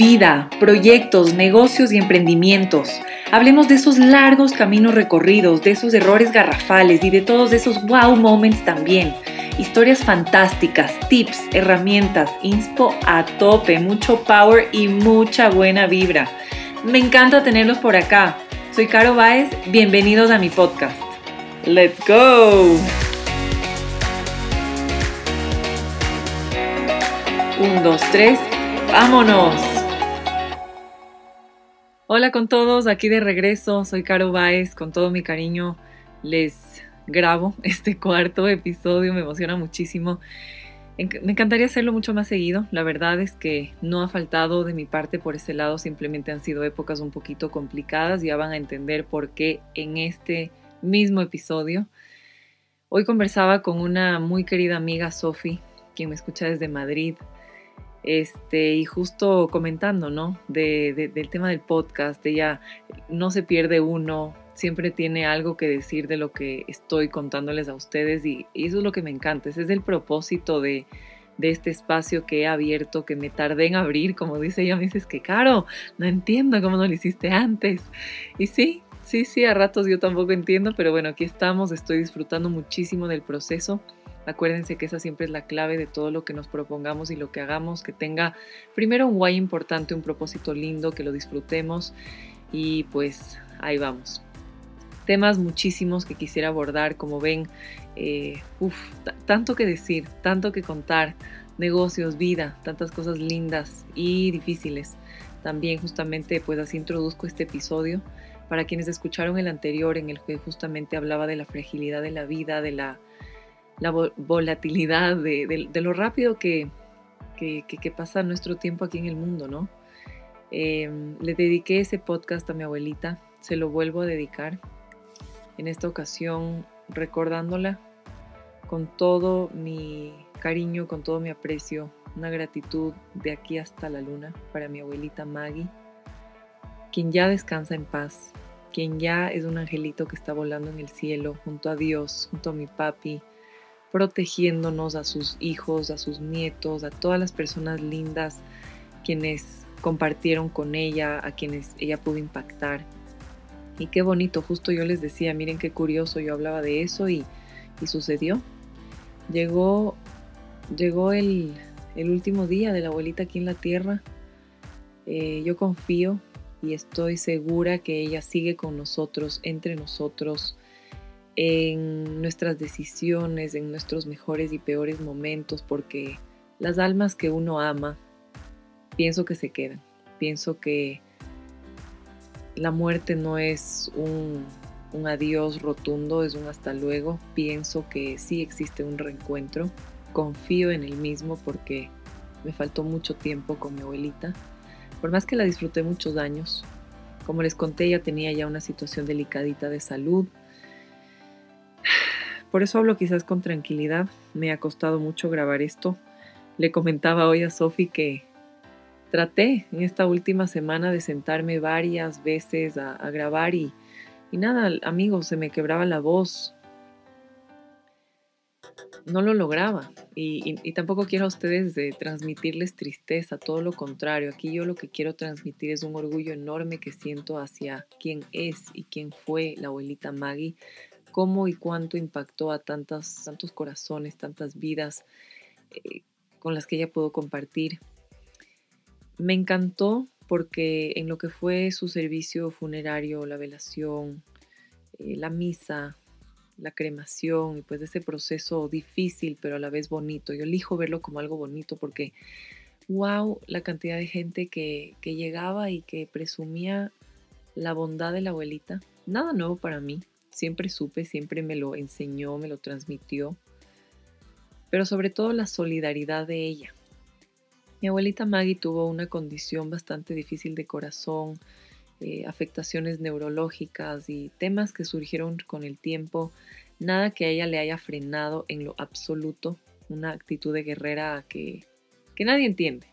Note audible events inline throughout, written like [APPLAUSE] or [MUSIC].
vida, proyectos, negocios y emprendimientos. Hablemos de esos largos caminos recorridos, de esos errores garrafales y de todos esos wow moments también. Historias fantásticas, tips, herramientas, inspo a tope, mucho power y mucha buena vibra. Me encanta tenerlos por acá. Soy Caro Baez, bienvenidos a mi podcast. ¡Let's go! Un, dos, tres, vámonos. Hola con todos, aquí de regreso, soy Caro Baez, con todo mi cariño les grabo [LAUGHS] este cuarto episodio, me emociona muchísimo. Me encantaría hacerlo mucho más seguido, la verdad es que no ha faltado de mi parte por ese lado, simplemente han sido épocas un poquito complicadas, ya van a entender por qué en este mismo episodio. Hoy conversaba con una muy querida amiga, Sofi, quien me escucha desde Madrid, este, y justo comentando, ¿no? De, del tema del podcast, ella no se pierde uno, siempre tiene algo que decir de lo que estoy contándoles a ustedes y, eso es lo que me encanta, ese es el propósito de, este espacio que he abierto, que me tardé en abrir, como dice ella, me dices que caro, no entiendo cómo no lo hiciste antes. Y sí, sí, sí, a ratos yo tampoco entiendo, pero bueno, aquí estamos, estoy disfrutando muchísimo del proceso Acuérdense que esa siempre es la clave de todo lo que nos propongamos y lo que hagamos, que tenga primero un guay importante, un propósito lindo, que lo disfrutemos y pues ahí vamos. Temas muchísimos que quisiera abordar, como ven, eh, tanto que decir, tanto que contar, negocios, vida, tantas cosas lindas y difíciles. También justamente pues así introduzco este episodio para quienes escucharon el anterior en el que justamente hablaba de la fragilidad de la vida, de la la volatilidad de, lo rápido que, pasa nuestro tiempo aquí en el mundo, ¿no? Em, le dediqué ese podcast a mi abuelita, se lo vuelvo a dedicar, en esta ocasión recordándola con todo mi cariño, con todo mi aprecio, una gratitud de aquí hasta la luna para mi abuelita Maggie, quien ya descansa en paz, quien ya es un angelito que está volando en el cielo junto a Dios, junto a mi papi, protegiéndonos a sus hijos, a sus nietos, a todas las personas lindas quienes compartieron con ella, a quienes ella pudo impactar. Y qué bonito, justo yo les decía, miren qué curioso, yo hablaba de eso y, sucedió. Llegó, llegó el, último día de la abuelita aquí en la tierra. Eh, yo confío y estoy segura que ella sigue con nosotros, entre nosotros, en nuestras decisiones, en nuestros mejores y peores momentos, porque las almas que uno ama, pienso que se quedan. Pienso que la muerte no es un, adiós rotundo, es un hasta luego. Pienso que sí existe un reencuentro. Confío en el mismo porque me faltó mucho tiempo con mi abuelita. Por más que la disfruté muchos años, como les conté, ella tenía ya una situación delicadita de salud por eso hablo quizás con tranquilidad. Me ha costado mucho grabar esto. Le comentaba hoy a Sofi que traté en esta última semana de sentarme varias veces a, grabar y, nada, amigos, se me quebraba la voz. No lo lograba y, tampoco quiero a ustedes de transmitirles tristeza, todo lo contrario. Aquí yo lo que quiero transmitir es un orgullo enorme que siento hacia quién es y quién fue la abuelita Maggie, cómo y cuánto impactó a tantos, tantos corazones, tantas vidas eh, con las que ella pudo compartir. Me encantó porque en lo que fue su servicio funerario, la velación, eh, la misa, la cremación y pues ese proceso difícil pero a la vez bonito. Yo elijo verlo como algo bonito porque, wow, la cantidad de gente que, que llegaba y que presumía la bondad de la abuelita. Nada nuevo para mí, siempre supe, siempre me lo enseñó, me lo transmitió, pero sobre todo la solidaridad de ella. Mi abuelita Maggie tuvo una condición bastante difícil de corazón, eh, afectaciones neurológicas y temas que surgieron con el tiempo, nada que a ella le haya frenado en lo absoluto, una actitud de guerrera que, que nadie entiende.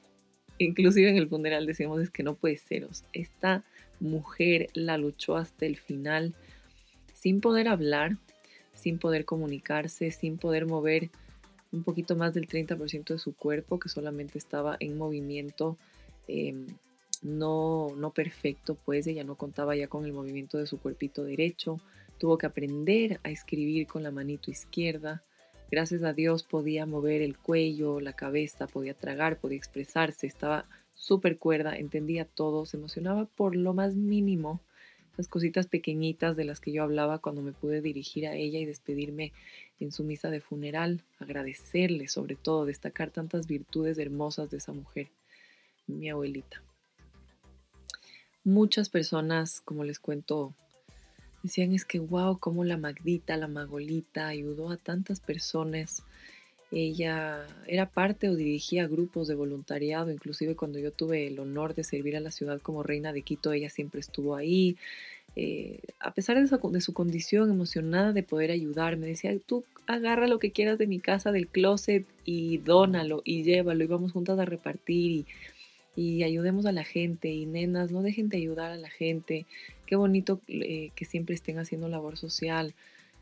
Inclusive en el funeral decíamos es que no puede ser, esta mujer la luchó hasta el final, sin poder hablar, sin poder comunicarse, sin poder mover un poquito más del 30% de su cuerpo, que solamente estaba en movimiento em, no, no perfecto, pues ella no contaba ya con el movimiento de su cuerpito derecho, tuvo que aprender a escribir con la manito izquierda. Gracias a Dios podía mover el cuello, la cabeza, podía tragar, podía expresarse, estaba súper cuerda, entendía todo, se emocionaba por lo más mínimo, las cositas pequeñitas de las que yo hablaba cuando me pude dirigir a ella y despedirme en su misa de funeral, agradecerle sobre todo, destacar tantas virtudes hermosas de esa mujer, mi abuelita. Muchas personas, como les cuento, decían es que wow, como la Magdita, la Magolita ayudó a tantas personas ella era parte o dirigía grupos de voluntariado, inclusive cuando yo tuve el honor de servir a la ciudad como reina de Quito, ella siempre estuvo ahí. Eh, a pesar de su, condición emocionada de poder ayudar, me decía, tú agarra lo que quieras de mi casa, del closet y dónalo y llévalo y vamos juntas a repartir y, y ayudemos a la gente y nenas, no dejen de ayudar a la gente. Qué bonito eh, que siempre estén haciendo labor social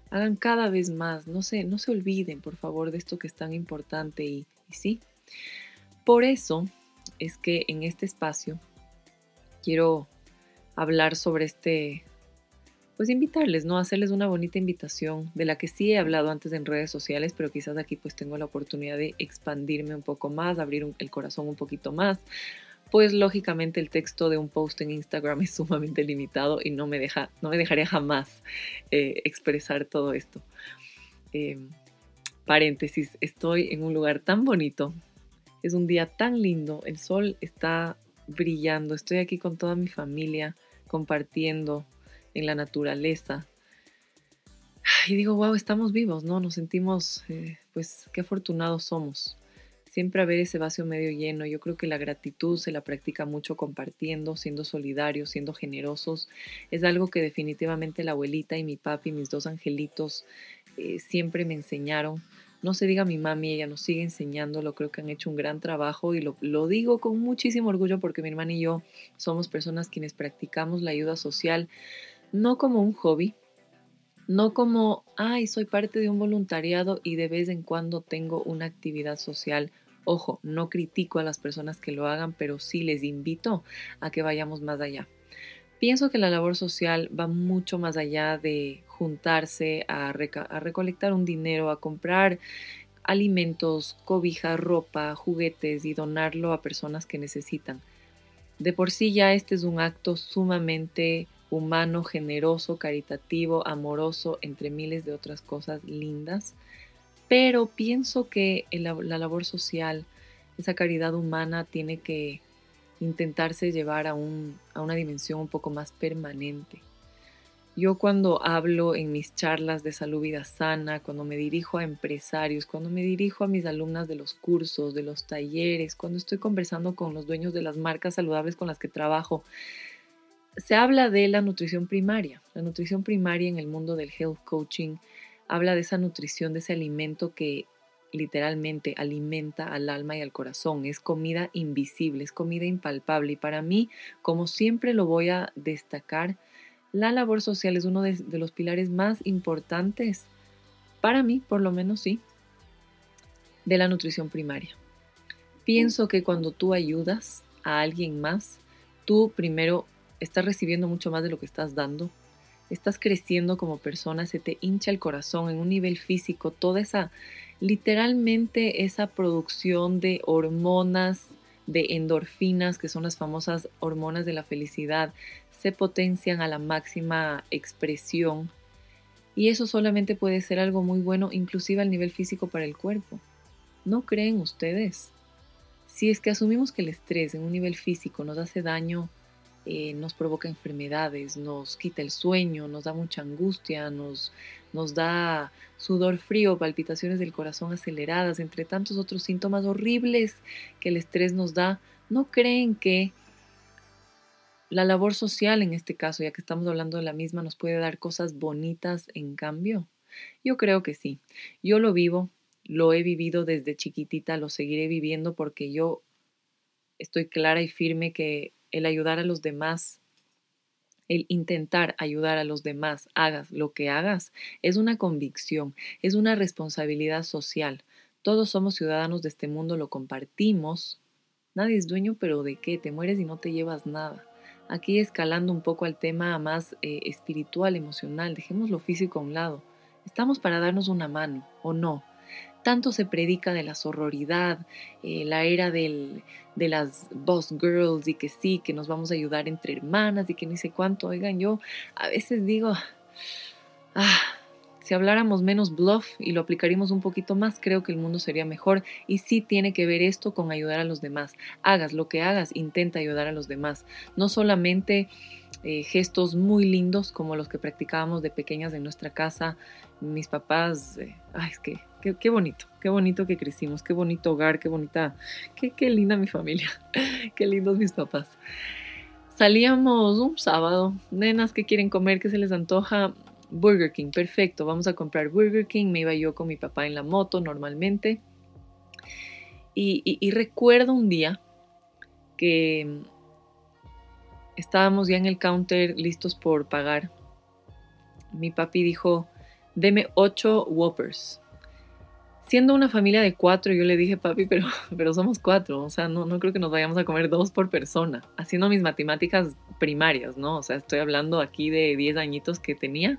hagan cada vez más, no se, no se olviden por favor de esto que es tan importante y, sí. Por eso es que en este espacio quiero hablar sobre este, pues invitarles, ¿no? Hacerles una bonita invitación de la que sí he hablado antes en redes sociales, pero quizás aquí pues tengo la oportunidad de expandirme un poco más, abrir el corazón un poquito más, pues lógicamente el texto de un post en Instagram es sumamente limitado y no me, deja, no me dejaría jamás eh, expresar todo esto. Em, paréntesis, estoy en un lugar tan bonito, es un día tan lindo, el sol está brillando, estoy aquí con toda mi familia compartiendo en la naturaleza. Y digo, wow, estamos vivos, ¿no? Nos sentimos, eh, pues, qué afortunados somos siempre a ver ese vacío medio lleno. Yo creo que la gratitud se la practica mucho compartiendo, siendo solidarios, siendo generosos. Es algo que definitivamente la abuelita y mi papi, mis dos angelitos, eh, siempre me enseñaron. No se diga mi mami, ella nos sigue enseñando, lo creo que han hecho un gran trabajo y lo, lo digo con muchísimo orgullo porque mi hermana y yo somos personas quienes practicamos la ayuda social, no como un hobby, no como, ay, soy parte de un voluntariado y de vez en cuando tengo una actividad social Ojo, no critico a las personas que lo hagan, pero sí les invito a que vayamos más allá. Pienso que la labor social va mucho más allá de juntarse a, recolectar un dinero, a comprar alimentos, cobija, ropa, juguetes y donarlo a personas que necesitan. De por sí ya este es un acto sumamente humano, generoso, caritativo, amoroso, entre miles de otras cosas lindas pero pienso que la, labor social, esa caridad humana tiene que intentarse llevar a, a una dimensión un poco más permanente. Yo cuando hablo en mis charlas de salud vida sana, cuando me dirijo a empresarios, cuando me dirijo a mis alumnas de los cursos, de los talleres, cuando estoy conversando con los dueños de las marcas saludables con las que trabajo, se habla de la nutrición primaria. La nutrición primaria en el mundo del health coaching habla de esa nutrición, de ese alimento que literalmente alimenta al alma y al corazón. Es comida invisible, es comida impalpable. Y para mí, como siempre lo voy a destacar, la labor social es uno de, los pilares más importantes, para mí por lo menos sí, de la nutrición primaria. Pienso que cuando tú ayudas a alguien más, tú primero estás recibiendo mucho más de lo que estás dando estás creciendo como persona, se te hincha el corazón en un nivel físico, toda esa, literalmente esa producción de hormonas, de endorfinas, que son las famosas hormonas de la felicidad, se potencian a la máxima expresión. Y eso solamente puede ser algo muy bueno, inclusive al nivel físico para el cuerpo. ¿No creen ustedes? Si es que asumimos que el estrés en un nivel físico nos hace daño eh, nos provoca enfermedades, nos quita el sueño, nos da mucha angustia, nos, nos da sudor frío, palpitaciones del corazón aceleradas, entre tantos otros síntomas horribles que el estrés nos da, ¿no creen que la labor social en este caso, ya que estamos hablando de la misma, nos puede dar cosas bonitas en cambio? Yo creo que sí. Yo lo vivo, lo he vivido desde chiquitita, lo seguiré viviendo porque yo estoy clara y firme que el ayudar a los demás, el intentar ayudar a los demás, hagas lo que hagas, es una convicción, es una responsabilidad social. Todos somos ciudadanos de este mundo, lo compartimos Nadie es dueño, pero ¿de qué? Te mueres y no te llevas nada. Aquí escalando un poco al tema más eh, espiritual, emocional, dejemos lo físico a un lado. Estamos para darnos una mano, ¿o no? Tanto se predica de la sororidad, eh, la era del, de las boss girls y que sí, que nos vamos a ayudar entre hermanas y que ni sé cuánto. Oigan, yo a veces digo, ah, si habláramos menos bluff y lo aplicaríamos un poquito más, creo que el mundo sería mejor. Y sí tiene que ver esto con ayudar a los demás. Hagas lo que hagas, intenta ayudar a los demás. No solamente eh, gestos muy lindos como los que practicábamos de pequeñas en nuestra casa. Mis papás, eh, ay, es que qué, bonito, qué bonito que crecimos, qué bonito hogar, qué bonita, qué, qué linda mi familia, [LAUGHS] qué lindos mis papás. Salíamos un sábado, nenas que quieren comer, que se les antoja, Burger King, perfecto, vamos a comprar Burger King. Me iba yo con mi papá en la moto normalmente. Y, recuerdo un día que estábamos ya en el counter listos por pagar. Mi papi dijo, deme ocho Whoppers. Siendo una familia de cuatro, yo le dije, papi, pero, [LAUGHS] pero somos cuatro, o sea, no, no creo que nos vayamos a comer dos por persona. Haciendo mis matemáticas primarias, ¿no? O sea, estoy hablando aquí de 10 añitos que tenía.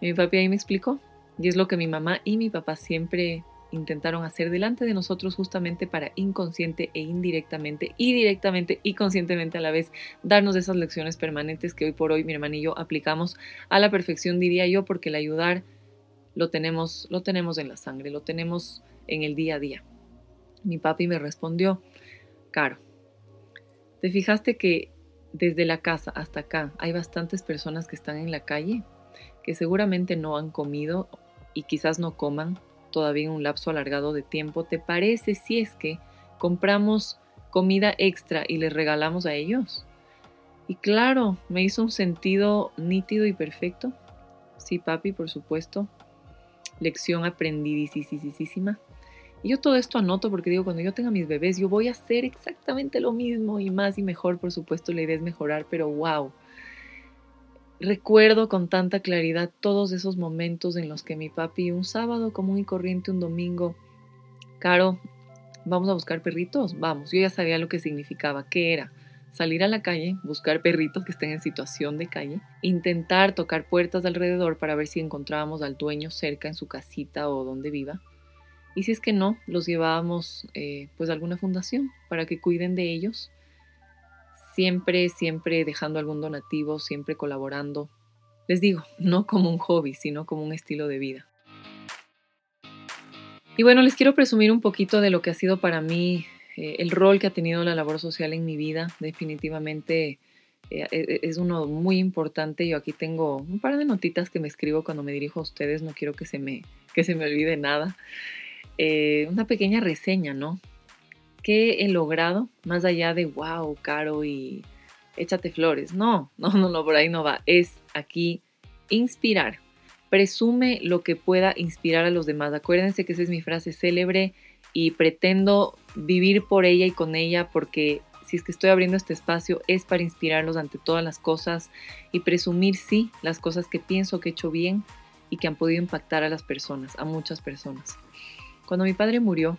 Y mi papi ahí me explicó. Y es lo que mi mamá y mi papá siempre intentaron hacer delante de nosotros justamente para inconsciente e indirectamente y directamente y conscientemente a la vez darnos esas lecciones permanentes que hoy por hoy mi hermana y yo aplicamos a la perfección diría yo porque el ayudar lo tenemos lo tenemos en la sangre, lo tenemos en el día a día. Mi papi me respondió, "Caro, ¿te fijaste que desde la casa hasta acá hay bastantes personas que están en la calle que seguramente no han comido y quizás no coman todavía un lapso alargado de tiempo, ¿te parece si es que compramos comida extra y les regalamos a ellos? Y claro, me hizo un sentido nítido y perfecto. Sí, papi, por supuesto. Lección aprendidísima. Y yo todo esto anoto porque digo, cuando yo tenga mis bebés, yo voy a hacer exactamente lo mismo y más y mejor, por supuesto, la idea es mejorar, pero wow. Recuerdo con tanta claridad todos esos momentos en los que mi papi, un sábado común y corriente, un domingo, Caro, vamos a buscar perritos, vamos, yo ya sabía lo que significaba, qué era. Salir a la calle, buscar perritos que estén en situación de calle, intentar tocar puertas alrededor para ver si encontrábamos al dueño cerca en su casita o donde viva, y si es que no, los llevábamos eh, pues a alguna fundación para que cuiden de ellos. Siempre, siempre dejando algún donativo, siempre colaborando. Les digo, no como un hobby, sino como un estilo de vida. Y bueno, les quiero presumir un poquito de lo que ha sido para mí eh, el rol que ha tenido la labor social en mi vida. Definitivamente eh, es uno muy importante. Yo aquí tengo un par de notitas que me escribo cuando me dirijo a ustedes. No quiero que se me, que se me olvide nada. Eh, una pequeña reseña, ¿no? ¿Qué he logrado más allá de wow, caro y échate flores? No, [LAUGHS] no, no, no, por ahí no va. Es aquí inspirar. Presume lo que pueda inspirar a los demás. Acuérdense que esa es mi frase célebre y pretendo vivir por ella y con ella porque si es que estoy abriendo este espacio es para inspirarlos ante todas las cosas y presumir sí las cosas que pienso que he hecho bien y que han podido impactar a las personas, a muchas personas. Cuando mi padre murió,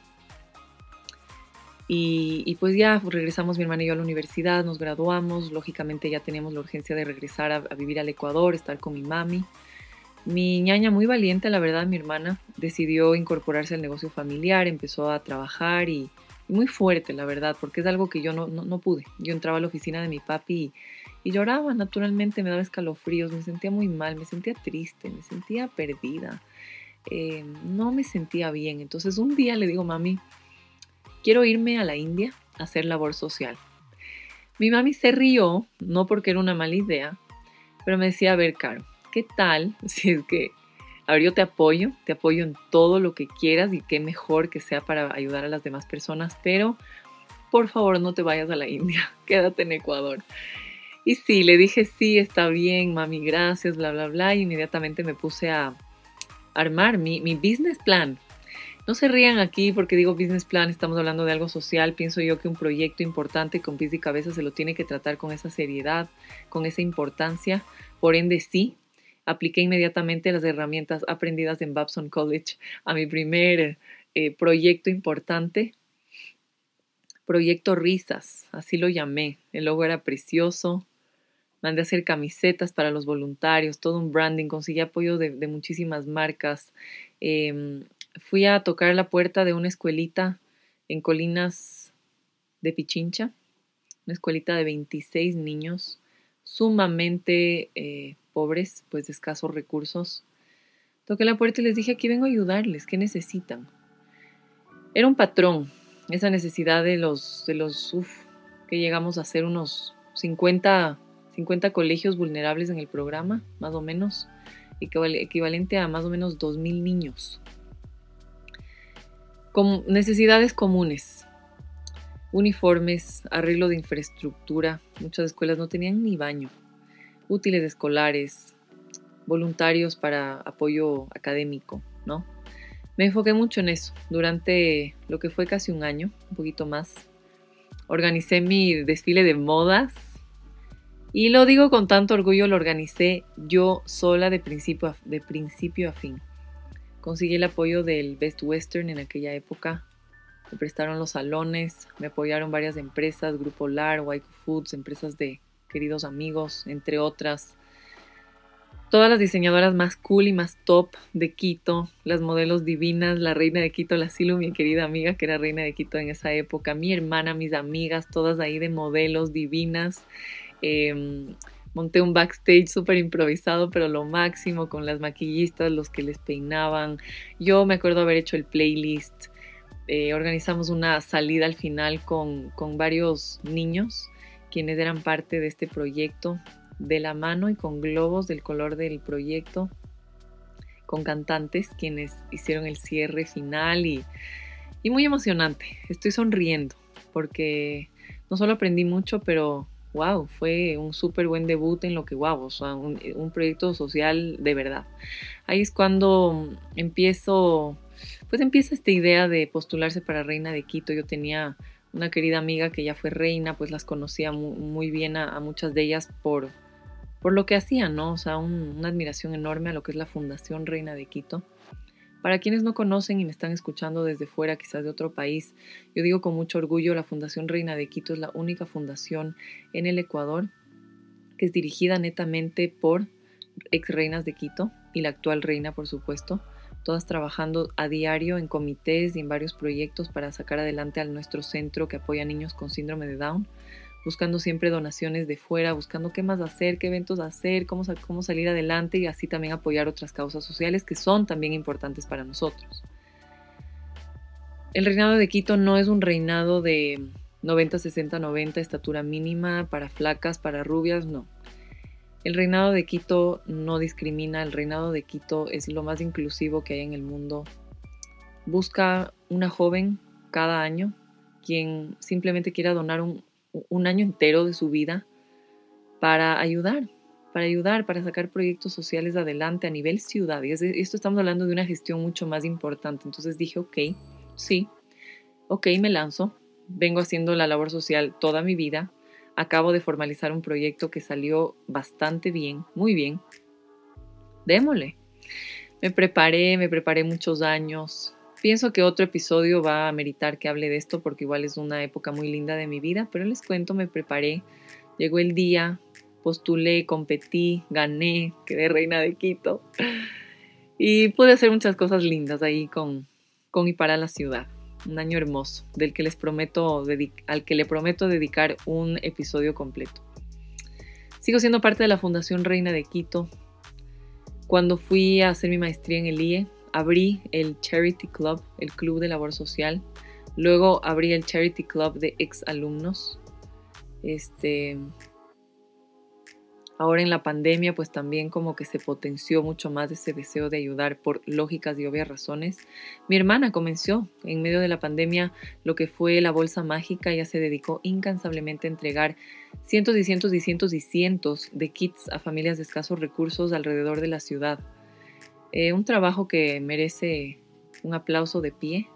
y, pues ya regresamos mi hermana y yo a la universidad, nos graduamos, lógicamente ya teníamos la urgencia de regresar a, vivir al Ecuador, estar con mi mami. Mi ñaña, muy valiente, la verdad, mi hermana, decidió incorporarse al negocio familiar, empezó a trabajar y, muy fuerte, la verdad, porque es algo que yo no, no, pude. Yo entraba a la oficina de mi papi y, lloraba, naturalmente, me daba escalofríos, me sentía muy mal, me sentía triste, me sentía perdida. Eh, no me sentía bien. Entonces un día le digo, mami, quiero irme a la India a hacer labor social. Mi mami se rió, no porque era una mala idea, pero me decía, a ver, Caro, ¿qué tal [LAUGHS] si es que, a ver, yo te apoyo, te apoyo en todo lo que quieras y qué mejor que sea para ayudar a las demás personas, pero por favor no te vayas a la India, [LAUGHS] quédate en Ecuador. Y sí, le dije, sí, está bien, mami, gracias, bla, bla, bla, y inmediatamente me puse a, armar mi, business plan. No se rían aquí porque digo business plan, estamos hablando de algo social. Pienso yo que un proyecto importante con pies y cabeza se lo tiene que tratar con esa seriedad, con esa importancia. Por ende, sí, apliqué inmediatamente las herramientas aprendidas en Babson College a mi primer eh, proyecto importante. Proyecto Risas, así lo llamé. El logo era precioso. Mandé a hacer camisetas para los voluntarios, todo un branding, conseguí apoyo de, muchísimas marcas. Em, fui a tocar la puerta de una escuelita en Colinas de Pichincha, una escuelita de 26 niños, sumamente eh, pobres, pues de escasos recursos. Toqué la puerta y les dije, aquí vengo a ayudarles, ¿qué necesitan? Era un patrón, esa necesidad de los, de los, uff, que llegamos a ser unos 50, 50 colegios vulnerables en el programa, más o menos, equivalente a más o menos 2.000 niños. Necesidades comunes, uniformes, arreglo de infraestructura, muchas escuelas no tenían ni baño, útiles escolares, voluntarios para apoyo académico, ¿no? Me enfoqué mucho en eso durante lo que fue casi un año, un poquito más. Organicé mi desfile de modas y lo digo con tanto orgullo, lo organicé yo sola de principio de principio a fin. Conseguí el apoyo del Best Western en aquella época. Me prestaron los salones, me apoyaron varias empresas, Grupo LAR, Waiku Foods, empresas de queridos amigos, entre otras todas las diseñadoras más cool y más top de Quito, las modelos divinas, la reina de Quito, la Silu, mi querida amiga que era reina de Quito en esa época, mi hermana, mis amigas, todas ahí de modelos divinas. Em, monté un backstage súper improvisado, pero lo máximo con las maquillistas, los que les peinaban. Yo me acuerdo haber hecho el playlist. Eh, organizamos una salida al final con, con varios niños quienes eran parte de este proyecto de la mano y con globos del color del proyecto, con cantantes quienes hicieron el cierre final y, muy emocionante. Estoy sonriendo porque no solo aprendí mucho, pero wow, fue un súper buen debut en lo que wow, o sea, un, un, proyecto social de verdad. Ahí es cuando empiezo, pues empieza esta idea de postularse para Reina de Quito. Yo tenía una querida amiga que ya fue reina, pues las conocía muy, bien a, muchas de ellas por, por lo que hacían, ¿no? O sea, una admiración enorme a lo que es la Fundación Reina de Quito. Para quienes no conocen y me están escuchando desde fuera, quizás de otro país, yo digo con mucho orgullo, la Fundación Reina de Quito es la única fundación en el Ecuador que es dirigida netamente por ex reinas de Quito y la actual reina, por supuesto, todas trabajando a diario en comités y en varios proyectos para sacar adelante a nuestro centro que apoya a niños con síndrome de Down buscando siempre donaciones de fuera, buscando qué más hacer, qué eventos hacer, cómo, cómo salir adelante y así también apoyar otras causas sociales que son también importantes para nosotros. El reinado de Quito no es un reinado de 90, 60, 90, estatura mínima para flacas, para rubias, no. El reinado de Quito no discrimina, el reinado de Quito es lo más inclusivo que hay en el mundo. Busca una joven cada año quien simplemente quiera donar un, un año entero de su vida para ayudar, para ayudar, para sacar proyectos sociales adelante a nivel ciudad. Y esto estamos hablando de una gestión mucho más importante. Entonces dije, ok, sí, ok, me lanzo. Vengo haciendo la labor social toda mi vida. Acabo de formalizar un proyecto que salió bastante bien, muy bien. Démosle. Me preparé, me preparé muchos años, Pienso que otro episodio va a meritar que hable de esto porque igual es una época muy linda de mi vida, pero les cuento, me preparé, llegó el día, postulé, competí, gané, quedé reina de Quito y pude hacer muchas cosas lindas ahí con, con y para la ciudad. Un año hermoso, del que les prometo al que le prometo dedicar un episodio completo. Sigo siendo parte de la Fundación Reina de Quito. Cuando fui a hacer mi maestría en el IE, abrí el Charity Club, el club de labor social. Luego abrí el Charity Club de ex alumnos. Este, ahora en la pandemia, pues también como que se potenció mucho más ese deseo de ayudar por lógicas y obvias razones. Mi hermana comenzó en medio de la pandemia lo que fue la bolsa mágica. Ella se dedicó incansablemente a entregar cientos y cientos y cientos y cientos de kits a familias de escasos recursos alrededor de la ciudad. Eh, un trabajo que merece un aplauso de pie.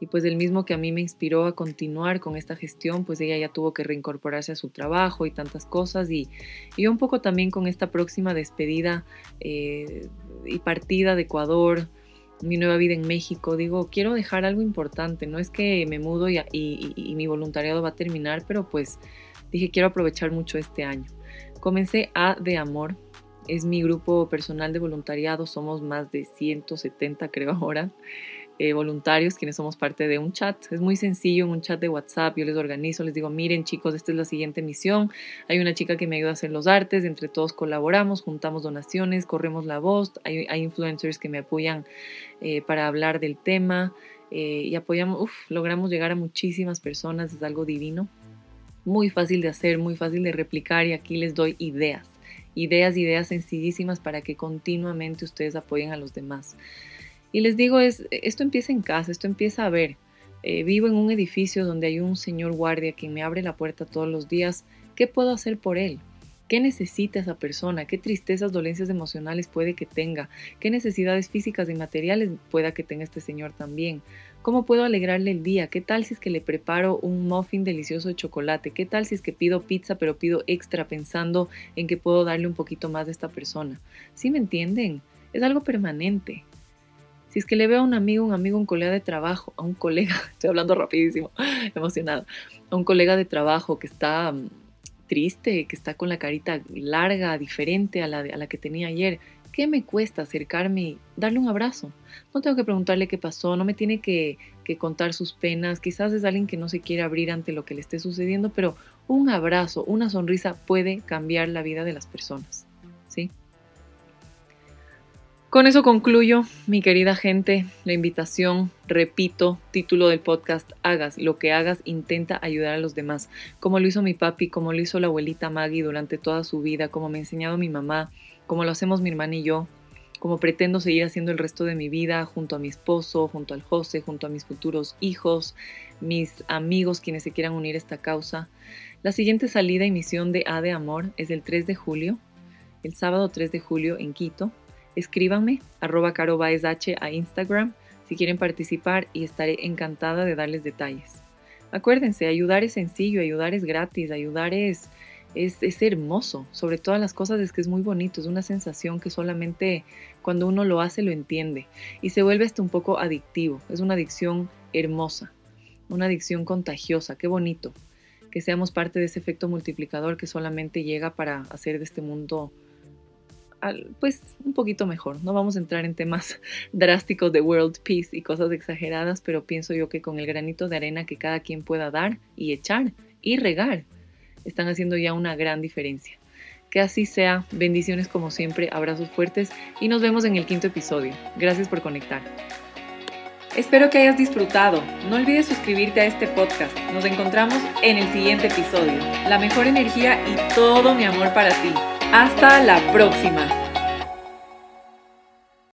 Y pues el mismo que a mí me inspiró a continuar con esta gestión, pues ella ya tuvo que reincorporarse a su trabajo y tantas cosas. Y, yo un poco también con esta próxima despedida eh, y partida de Ecuador, mi nueva vida en México. Digo, quiero dejar algo importante. No es que me mudo y, y mi voluntariado va a terminar, pero pues dije, quiero aprovechar mucho este año. Comencé A de Amor, es mi grupo personal de voluntariado, somos más de 170 creo ahora. Eh, voluntarios quienes somos parte de un chat. Es muy sencillo, en un chat de WhatsApp yo les organizo, les digo, miren chicos, esta es la siguiente misión. Hay una chica que me ayuda a hacer los artes, entre todos colaboramos, juntamos donaciones, corremos la voz, hay, influencers que me apoyan eh, para hablar del tema eh, y apoyamos, uf, logramos llegar a muchísimas personas, es algo divino. Muy fácil de hacer, muy fácil de replicar y aquí les doy ideas ideas, ideas sencillísimas para que continuamente ustedes apoyen a los demás. Y les digo, es, esto empieza en casa, esto empieza a ver. Eh, vivo en un edificio donde hay un señor guardia que me abre la puerta todos los días. ¿Qué puedo hacer por él? ¿Qué necesita esa persona? ¿Qué tristezas, dolencias emocionales puede que tenga? ¿Qué necesidades físicas y materiales pueda que tenga este señor también? ¿Cómo puedo alegrarle el día? ¿Qué tal si es que le preparo un muffin delicioso de chocolate? ¿Qué tal si es que pido pizza pero pido extra pensando en que puedo darle un poquito más de esta persona? ¿Sí me entienden? Es algo permanente. Si es que le veo a un amigo, un amigo, un colega de trabajo, a un colega, [LAUGHS] estoy hablando rapidísimo, [LAUGHS] emocionado, a un colega de trabajo que está mm, triste, que está con la carita larga, diferente a la, a la que tenía ayer, ¿qué me cuesta acercarme y darle un abrazo? No tengo que preguntarle qué pasó, no me tiene que, que, contar sus penas, quizás es alguien que no se quiere abrir ante lo que le esté sucediendo, pero un abrazo, una sonrisa puede cambiar la vida de las personas, ¿sí? Con eso concluyo, mi querida gente, la invitación, repito, título del podcast, hagas lo que hagas, intenta ayudar a los demás, como lo hizo mi papi, como lo hizo la abuelita Maggie durante toda su vida, como me ha enseñado mi mamá, como lo hacemos mi hermana y yo, como pretendo seguir haciendo el resto de mi vida junto a mi esposo, junto al José, junto a mis futuros hijos, mis amigos quienes se quieran unir a esta causa. La siguiente salida y misión de A de Amor es el 3 de julio, el sábado 3 de julio en Quito Escríbanme, arroba carobaesh a Instagram si quieren participar y estaré encantada de darles detalles. Acuérdense, ayudar es sencillo, ayudar es gratis, ayudar es, es, es, hermoso. Sobre todas las cosas es que es muy bonito, es una sensación que solamente cuando uno lo hace lo entiende y se vuelve hasta un poco adictivo. Es una adicción hermosa, una adicción contagiosa, qué bonito. Que seamos parte de ese efecto multiplicador que solamente llega para hacer de este mundo pues un poquito mejor. No vamos a entrar en temas [LAUGHS] drásticos de world peace y cosas exageradas, pero pienso yo que con el granito de arena que cada quien pueda dar y echar y regar, están haciendo ya una gran diferencia. Que así sea, bendiciones como siempre, abrazos fuertes y nos vemos en el quinto episodio. Gracias por conectar. Espero que hayas disfrutado. No olvides suscribirte a este podcast. Nos encontramos en el siguiente episodio. La mejor energía y todo mi amor para ti. Hasta la próxima.